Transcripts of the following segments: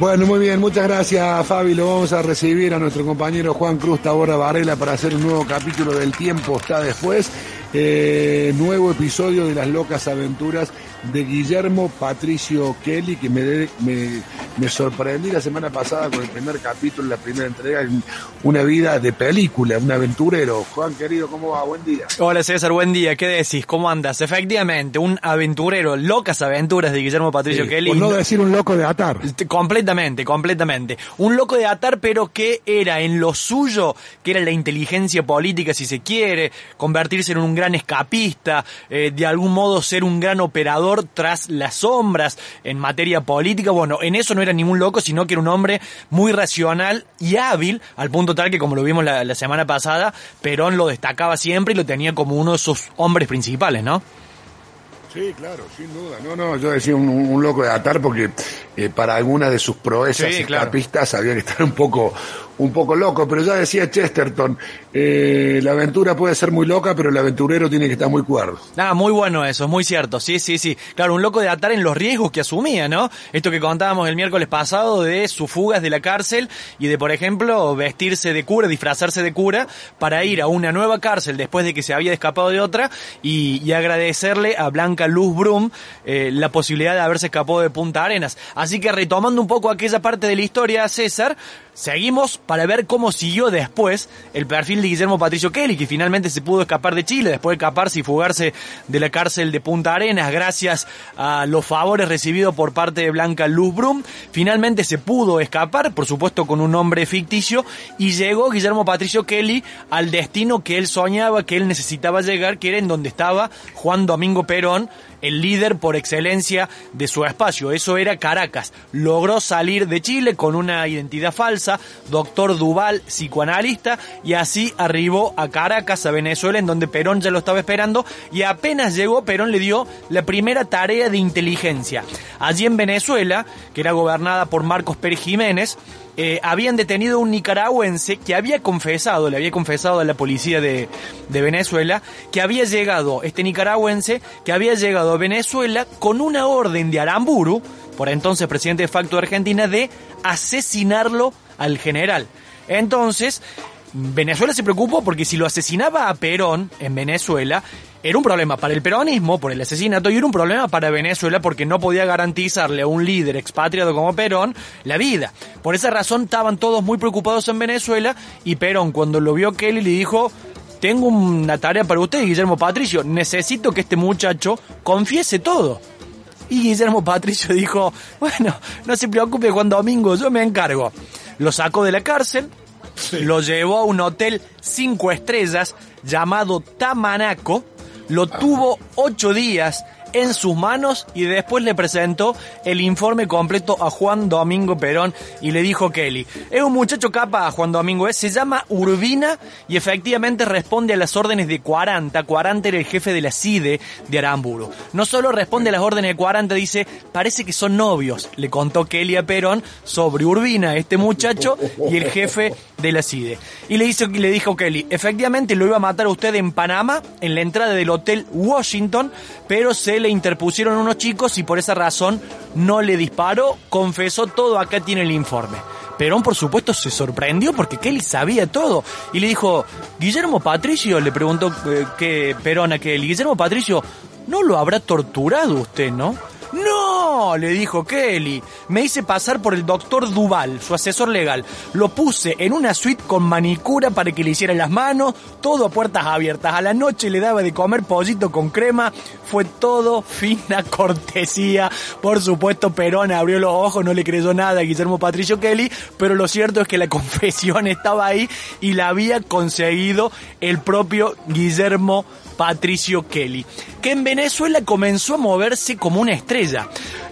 Bueno, muy bien, muchas gracias Fabi. Lo vamos a recibir a nuestro compañero Juan Cruz Tabora Varela para hacer un nuevo capítulo del tiempo está después. Eh, nuevo episodio de las locas aventuras de Guillermo Patricio Kelly, que me, me, me, sorprendí la semana pasada con el primer capítulo, la primera entrega, una vida de película, un aventurero. Juan, querido, ¿cómo va? Buen día. Hola César, buen día. ¿Qué decís? ¿Cómo andas? Efectivamente, un aventurero, locas aventuras de Guillermo Patricio sí, Kelly. Por no decir un loco de atar. Completamente, completamente. Un loco de atar, pero que era en lo suyo, que era la inteligencia política, si se quiere, convertirse en un gran escapista, eh, de algún modo ser un gran operador tras las sombras en materia política. Bueno, en eso no era ningún loco, sino que era un hombre muy racional y hábil, al punto tal que, como lo vimos la, la semana pasada, Perón lo destacaba siempre y lo tenía como uno de sus hombres principales, ¿no? Sí, claro, sin duda. No, no, yo decía un, un loco de atar porque eh, para algunas de sus proezas Sí, escapistas había que estar un poco, un poco loco. Pero ya decía Chesterton, eh, la aventura puede ser muy loca, pero el aventurero tiene que estar muy cuerdo. Ah, muy bueno eso, es muy cierto. Sí, sí, sí. Claro, un loco de atar en los riesgos que asumía, ¿no? Esto que contábamos el miércoles pasado de sus fugas de la cárcel y de, por ejemplo, vestirse de cura, disfrazarse de cura para ir a una nueva cárcel después de que se había escapado de otra y, y agradecerle a Blanca Luz Brum eh, la posibilidad de haberse escapado de Punta Arenas. Así que retomando un poco aquella parte de la historia, César, seguimos para ver cómo siguió después el perfil de Guillermo Patricio Kelly, que finalmente se pudo escapar de Chile, después de escaparse y fugarse de la cárcel de Punta Arenas, gracias a los favores recibidos por parte de Blanca Luz Brum. Finalmente se pudo escapar, por supuesto con un nombre ficticio, y llegó Guillermo Patricio Kelly al destino que él soñaba, que él necesitaba llegar, que era en donde estaba Juan Domingo Perón, el líder por excelencia de su espacio. Eso era Caracas. Logró salir de Chile con una identidad falsa, doctor Duval, psicoanalista, y así arribó a Caracas, a Venezuela, en donde Perón ya lo estaba esperando, y apenas llegó, Perón le dio la primera tarea de inteligencia. Allí en Venezuela, que era gobernada por Marcos Pérez Jiménez, eh, habían detenido a un nicaragüense que había confesado, le había confesado a la policía de, de, Venezuela, que había llegado, este nicaragüense, que había llegado a Venezuela con una orden de Aramburu, por entonces presidente de facto de Argentina, de asesinarlo al general. Entonces, Venezuela se preocupó porque si lo asesinaba a Perón en Venezuela, era un problema para el peronismo por el asesinato y era un problema para Venezuela porque no podía garantizarle a un líder expatriado como Perón la vida. Por esa razón estaban todos muy preocupados en Venezuela y Perón cuando lo vio Kelly le dijo, tengo una tarea para usted, Guillermo Patricio, necesito que este muchacho confiese todo. Y Guillermo Patricio dijo, bueno, no se preocupe Juan Domingo, yo me encargo. Lo sacó de la cárcel, sí. lo llevó a un hotel cinco estrellas llamado Tamanaco, lo tuvo ocho días en sus manos y después le presentó el informe completo a Juan Domingo Perón y le dijo Kelly, es un muchacho capa Juan Domingo, ¿eh? se llama Urbina y efectivamente responde a las órdenes de 40, 40 era el jefe de la CIDE de Aramburu. No solo responde a las órdenes de 40, dice, parece que son novios, le contó Kelly a Perón sobre Urbina, este muchacho y el jefe de la CIDE. Y le, hizo, le dijo Kelly, efectivamente lo iba a matar a usted en Panamá, en la entrada del hotel Washington, pero se le interpusieron unos chicos y por esa razón no le disparó, confesó todo, acá tiene el informe. Perón, por supuesto, se sorprendió porque Kelly sabía todo. Y le dijo, Guillermo Patricio, le preguntó eh, que Perón a Kelly, Guillermo Patricio, ¿no lo habrá torturado usted, no? Le dijo Kelly. Me hice pasar por el doctor Duval, su asesor legal. Lo puse en una suite con manicura para que le hiciera las manos, todo a puertas abiertas. A la noche le daba de comer pollito con crema. Fue todo fina cortesía. Por supuesto, Perón abrió los ojos, no le creyó nada a Guillermo Patricio Kelly, pero lo cierto es que la confesión estaba ahí y la había conseguido el propio Guillermo Patricio Kelly, que en Venezuela comenzó a moverse como una estrella.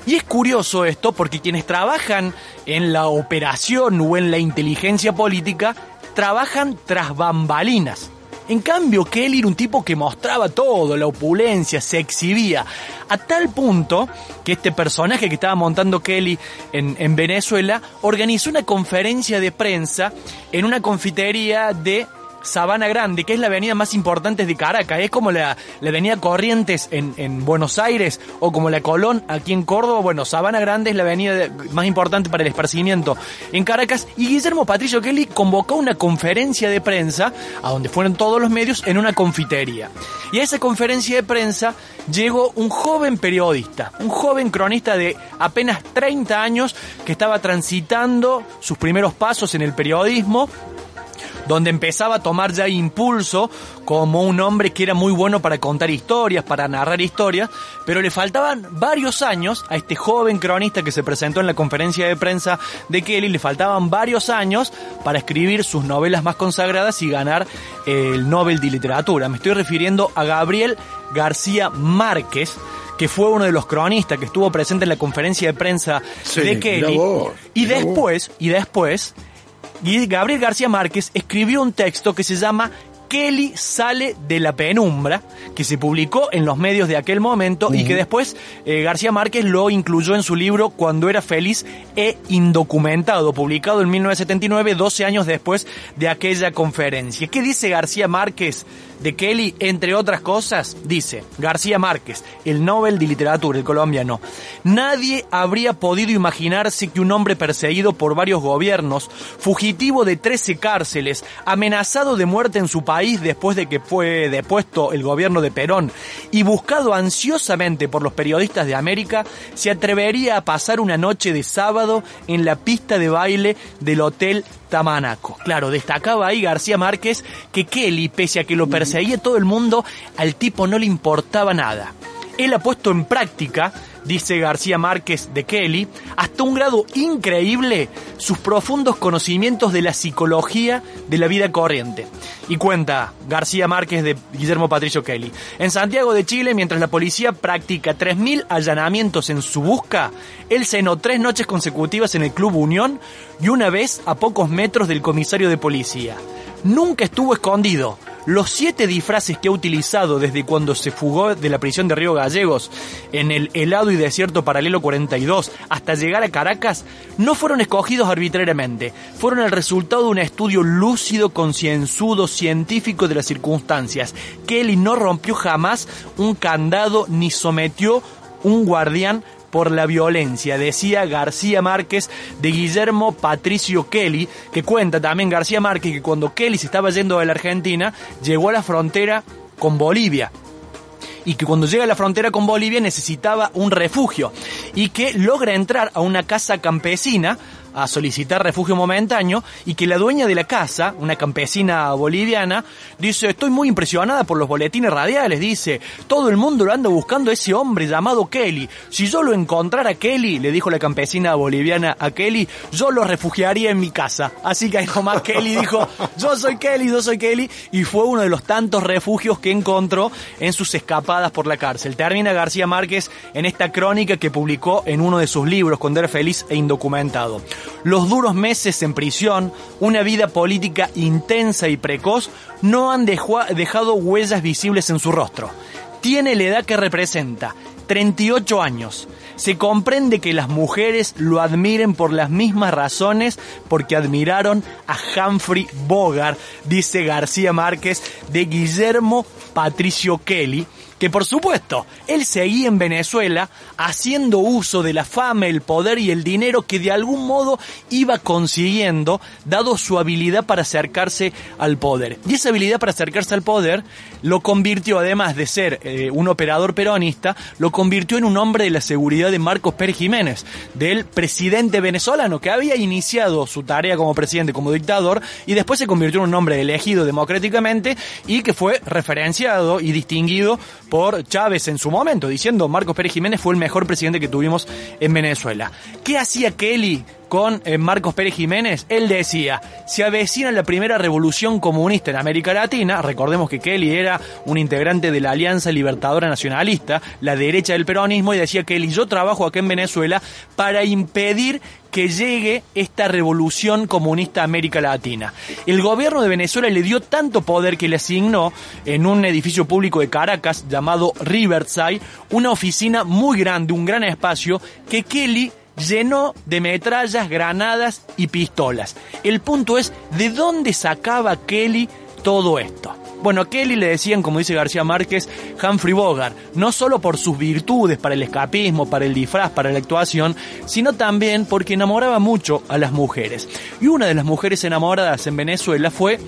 Y es curioso esto porque quienes trabajan en la operación o en la inteligencia política trabajan tras bambalinas. En cambio, Kelly era un tipo que mostraba todo, la opulencia, se exhibía, a tal punto que este personaje que estaba montando Kelly en, en Venezuela organizó una conferencia de prensa en una confitería de Sabana Grande, que es la avenida más importante de Caracas. Es como la, la avenida Corrientes en, en, Buenos Aires o como la Colón aquí en Córdoba. Bueno, Sabana Grande es la avenida más importante para el esparcimiento en Caracas. Y Guillermo Patricio Kelly convocó una conferencia de prensa a donde fueron todos los medios en una confitería. Y a esa conferencia de prensa llegó un joven periodista, un joven cronista de apenas 30 años que estaba transitando sus primeros pasos en el periodismo donde empezaba a tomar ya impulso como un hombre que era muy bueno para contar historias, para narrar historias, pero le faltaban varios años a este joven cronista que se presentó en la conferencia de prensa de Kelly, le faltaban varios años para escribir sus novelas más consagradas y ganar el Nobel de Literatura. Me estoy refiriendo a Gabriel García Márquez, que fue uno de los cronistas que estuvo presente en la conferencia de prensa de Kelly. y después, y después, Gabriel García Márquez escribió un texto que se llama Kelly sale de la penumbra, que se publicó en los medios de aquel momento y que después eh, García Márquez lo incluyó en su libro Cuando era feliz e indocumentado, publicado en 1979, 12 años después de aquella conferencia. ¿Qué dice García Márquez de Kelly? Entre otras cosas, dice García Márquez, el Nobel de Literatura, el colombiano. Nadie habría podido imaginarse que un hombre perseguido por varios gobiernos, fugitivo de 13 cárceles, amenazado de muerte en su país, después de que fue depuesto el gobierno de Perón y buscado ansiosamente por los periodistas de América, se atrevería a pasar una noche de sábado en la pista de baile del Hotel Tamanaco. Claro, destacaba ahí García Márquez que Kelly, pese a que lo perseguía todo el mundo, al tipo no le importaba nada. Él ha puesto en práctica dice García Márquez de Kelly, hasta un grado increíble sus profundos conocimientos de la psicología de la vida corriente. Y cuenta García Márquez de Guillermo Patricio Kelly. En Santiago de Chile, mientras la policía practica 3.000 allanamientos en su busca, él cenó tres noches consecutivas en el Club Unión y una vez a pocos metros del comisario de policía. Nunca estuvo escondido los siete disfraces que ha utilizado desde cuando se fugó de la prisión de Río Gallegos en el helado y desierto paralelo 42 hasta llegar a Caracas no fueron escogidos arbitrariamente, fueron el resultado de un estudio lúcido, concienzudo, científico de las circunstancias. Kelly no rompió jamás un candado ni sometió un guardián por la violencia, decía García Márquez de Guillermo Patricio Kelly, que cuenta también García Márquez que cuando Kelly se estaba yendo de la Argentina, llegó a la frontera con Bolivia y que cuando llega a la frontera con Bolivia necesitaba un refugio y que logra entrar a una casa campesina a solicitar refugio momentáneo y que la dueña de la casa, una campesina boliviana, dice, estoy muy impresionada por los boletines radiales, dice, todo el mundo lo anda buscando a ese hombre llamado Kelly. Si yo lo encontrara Kelly, le dijo la campesina boliviana a Kelly, yo lo refugiaría en mi casa. Así que ahí nomás Kelly dijo, yo soy Kelly, yo soy Kelly, y fue uno de los tantos refugios que encontró en sus escapadas por la cárcel. Termina García Márquez en esta crónica que publicó en uno de sus libros, cuando era feliz e indocumentado. Los duros meses en prisión, una vida política intensa y precoz, no han dejado huellas visibles en su rostro. Tiene la edad que representa, 38 años. Se comprende que las mujeres lo admiren por las mismas razones porque admiraron a Humphrey Bogart, dice García Márquez de Guillermo Patricio Kelly, que por supuesto, él seguía en Venezuela haciendo uso de la fama, el poder y el dinero que de algún modo iba consiguiendo, dado su habilidad para acercarse al poder. Y esa habilidad para acercarse al poder lo convirtió, además de ser eh, un operador peronista, lo convirtió en un hombre de la seguridad de Marcos Pérez Jiménez, del presidente venezolano, que había iniciado su tarea como presidente, como dictador, y después se convirtió en un hombre elegido democráticamente y que fue referenciado y distinguido por Chávez en su momento, diciendo Marcos Pérez Jiménez fue el mejor presidente que tuvimos en Venezuela. ¿Qué hacía Kelly con eh, Marcos Pérez Jiménez? Él decía, se avecina la primera revolución comunista en América Latina, recordemos que Kelly era un integrante de la Alianza Libertadora Nacionalista, la derecha del peronismo, y decía Kelly, yo trabajo acá en Venezuela para impedir que llegue esta revolución comunista a América Latina. El gobierno de Venezuela le dio tanto poder que le asignó en un edificio público de Caracas llamado Riverside una oficina muy grande, un gran espacio que Kelly llenó de metrallas, granadas y pistolas. El punto es, ¿de dónde sacaba Kelly todo esto? Bueno, a Kelly le decían, como dice García Márquez, Humphrey Bogart, no solo por sus virtudes para el escapismo, para el disfraz, para la actuación, sino también porque enamoraba mucho a las mujeres. Y una de las mujeres enamoradas en Venezuela fue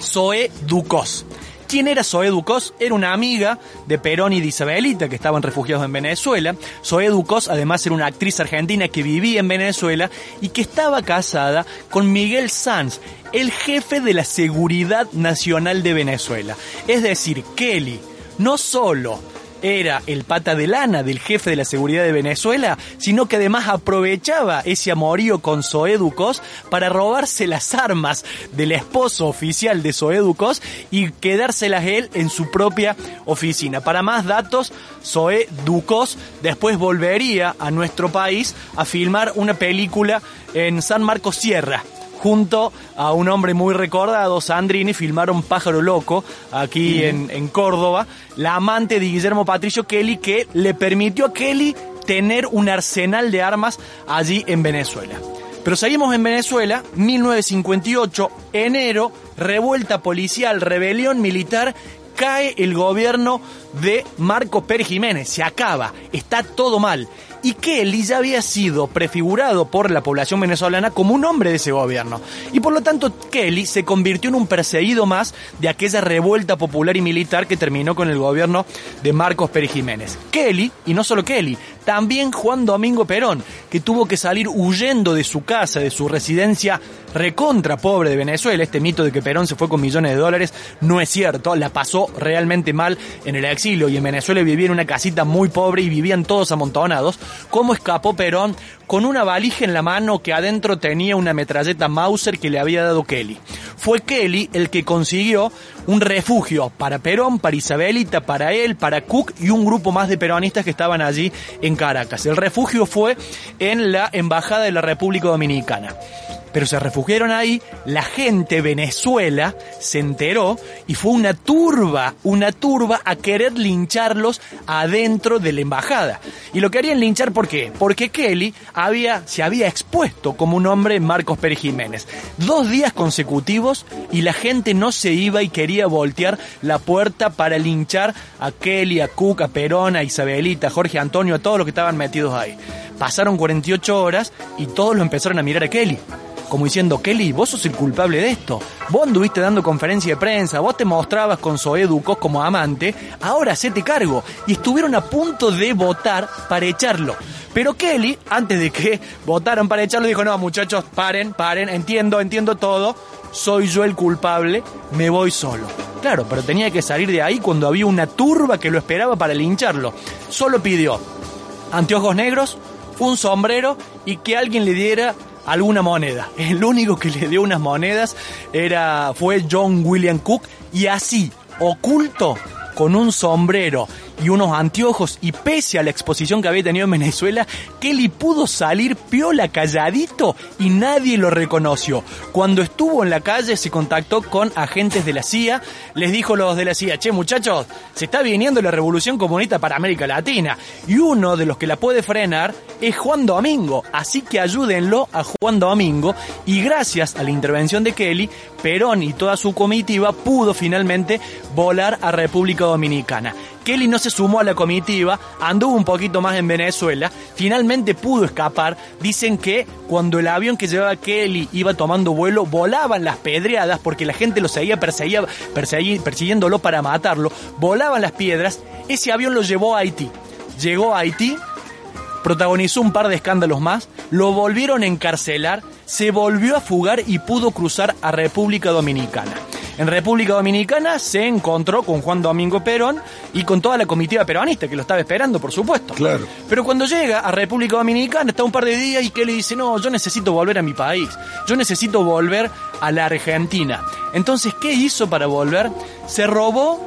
Zoe Ducos. ¿Quién era Zoe Ducos? Era una amiga de Perón y de Isabelita que estaban refugiados en Venezuela. Zoe Ducos además era una actriz argentina que vivía en Venezuela y que estaba casada con Miguel Sanz, el jefe de la Seguridad Nacional de Venezuela. Es decir, Kelly no solo era el pata de lana del jefe de la seguridad de Venezuela, sino que además aprovechaba ese amorío con Zoeducos para robarse las armas del esposo oficial de Zoeducos y quedárselas él en su propia oficina. Para más datos, Zoeducos después volvería a nuestro país a filmar una película en San Marcos Sierra, junto a un hombre muy recordado, Sandrini, filmaron Pájaro Loco aquí en, en Córdoba, la amante de Guillermo Patricio Kelly que le permitió a Kelly tener un arsenal de armas allí en Venezuela. Pero seguimos en Venezuela, 1958, enero, revuelta policial, rebelión militar, cae el gobierno de Marcos Pérez Jiménez, se acaba, está todo mal y Kelly ya había sido prefigurado por la población venezolana como un hombre de ese gobierno. Y por lo tanto Kelly se convirtió en un perseguido más de aquella revuelta popular y militar que terminó con el gobierno de Marcos Pérez Jiménez. Kelly, y no solo Kelly, también Juan Domingo Perón, que tuvo que salir huyendo de su casa, de su residencia recontra pobre de Venezuela. Este mito de que Perón se fue con millones de dólares no es cierto, la pasó realmente mal en el exilio y en Venezuela vivía en una casita muy pobre y vivían todos amontonados. ¿Cómo escapó Perón? Con una valija en la mano que adentro tenía una metralleta Mauser que le había dado Kelly. Fue Kelly el que consiguió un refugio para Perón, para Isabelita, para él, para Cook y un grupo más de peronistas que estaban allí en Caracas. El refugio fue en la Embajada de la República Dominicana pero se refugiaron ahí, la gente Venezuela se enteró y fue una turba, una turba a querer lincharlos adentro de la embajada. Y lo querían linchar ¿por qué? Porque Kelly había, se había expuesto como un hombre Marcos Pérez Jiménez. Dos días consecutivos y la gente no se iba y quería voltear la puerta para linchar a Kelly, a Cook, a Perón, a Isabelita, a Jorge Antonio, a todos los que estaban metidos ahí. Pasaron 48 horas y todos lo empezaron a mirar a Kelly como diciendo, Kelly, vos sos el culpable de esto. Vos anduviste dando conferencia de prensa, vos te mostrabas con Soeducos como amante, ahora hacete cargo. Y estuvieron a punto de votar para echarlo. Pero Kelly, antes de que votaran para echarlo, dijo, no, muchachos, paren, paren, entiendo, entiendo todo, soy yo el culpable, me voy solo. Claro, pero tenía que salir de ahí cuando había una turba que lo esperaba para lincharlo. Solo pidió anteojos negros, un sombrero y que alguien le diera alguna moneda. El único que le dio unas monedas era, fue John William Cook y así, oculto, con un sombrero y unos anteojos. Y pese a la exposición que había tenido en Venezuela, Kelly pudo salir piola calladito y nadie lo reconoció. Cuando estuvo en la calle se contactó con agentes de la CIA, les dijo los de la CIA, che muchachos, se está viniendo la revolución comunista para América Latina. Y uno de los que la puede frenar es Juan Domingo, así que ayúdenlo a Juan Domingo. Y gracias a la intervención de Kelly, Perón y toda su comitiva pudo finalmente volar a República Dominicana. Kelly no se sumó a la comitiva, anduvo un poquito más en Venezuela, finalmente pudo escapar. Dicen que cuando el avión que llevaba Kelly iba tomando vuelo, volaban las pedreadas porque la gente lo seguía persiguiéndolo para matarlo, volaban las piedras. Ese avión lo llevó a Haití. Llegó a Haití, protagonizó un par de escándalos más, lo volvieron a encarcelar, se volvió a fugar y pudo cruzar a República Dominicana. En República Dominicana se encontró con Juan Domingo Perón y con toda la comitiva peronista que lo estaba esperando, por supuesto. Claro. Pero cuando llega a República Dominicana está un par de días y que le dice, no, yo necesito volver a mi país, yo necesito volver a la Argentina. Entonces, ¿qué hizo para volver? Se robó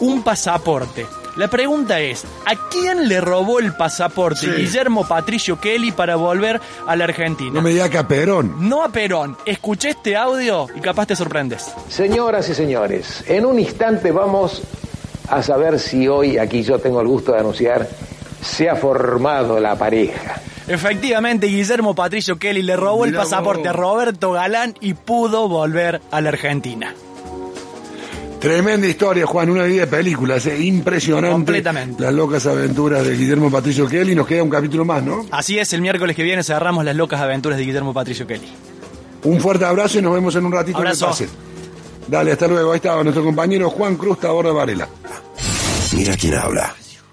un pasaporte. La pregunta es, ¿a quién le robó el pasaporte Guillermo Patricio Kelly para volver a la Argentina? No me diga que a Perón. No a Perón. Escuché este audio y capaz te sorprendes. Señoras y señores, en un instante vamos a saber si hoy, aquí yo tengo el gusto de anunciar, se ha formado la pareja. Efectivamente, Guillermo Patricio Kelly le robó el pasaporte a Roberto Galán y pudo volver a la Argentina. Tremenda historia, Juan, una vida de películas, eh, impresionante. Completamente. Las locas aventuras de Guillermo Patricio Kelly. Nos queda un capítulo más, ¿no? Así es, el miércoles que viene cerramos las locas aventuras de Guillermo Patricio Kelly. Un fuerte abrazo y nos vemos en un ratito Abrazo. en el pase. Dale, hasta luego. Ahí estaba nuestro compañero Juan Cruz Taborda Varela. Mira quién habla.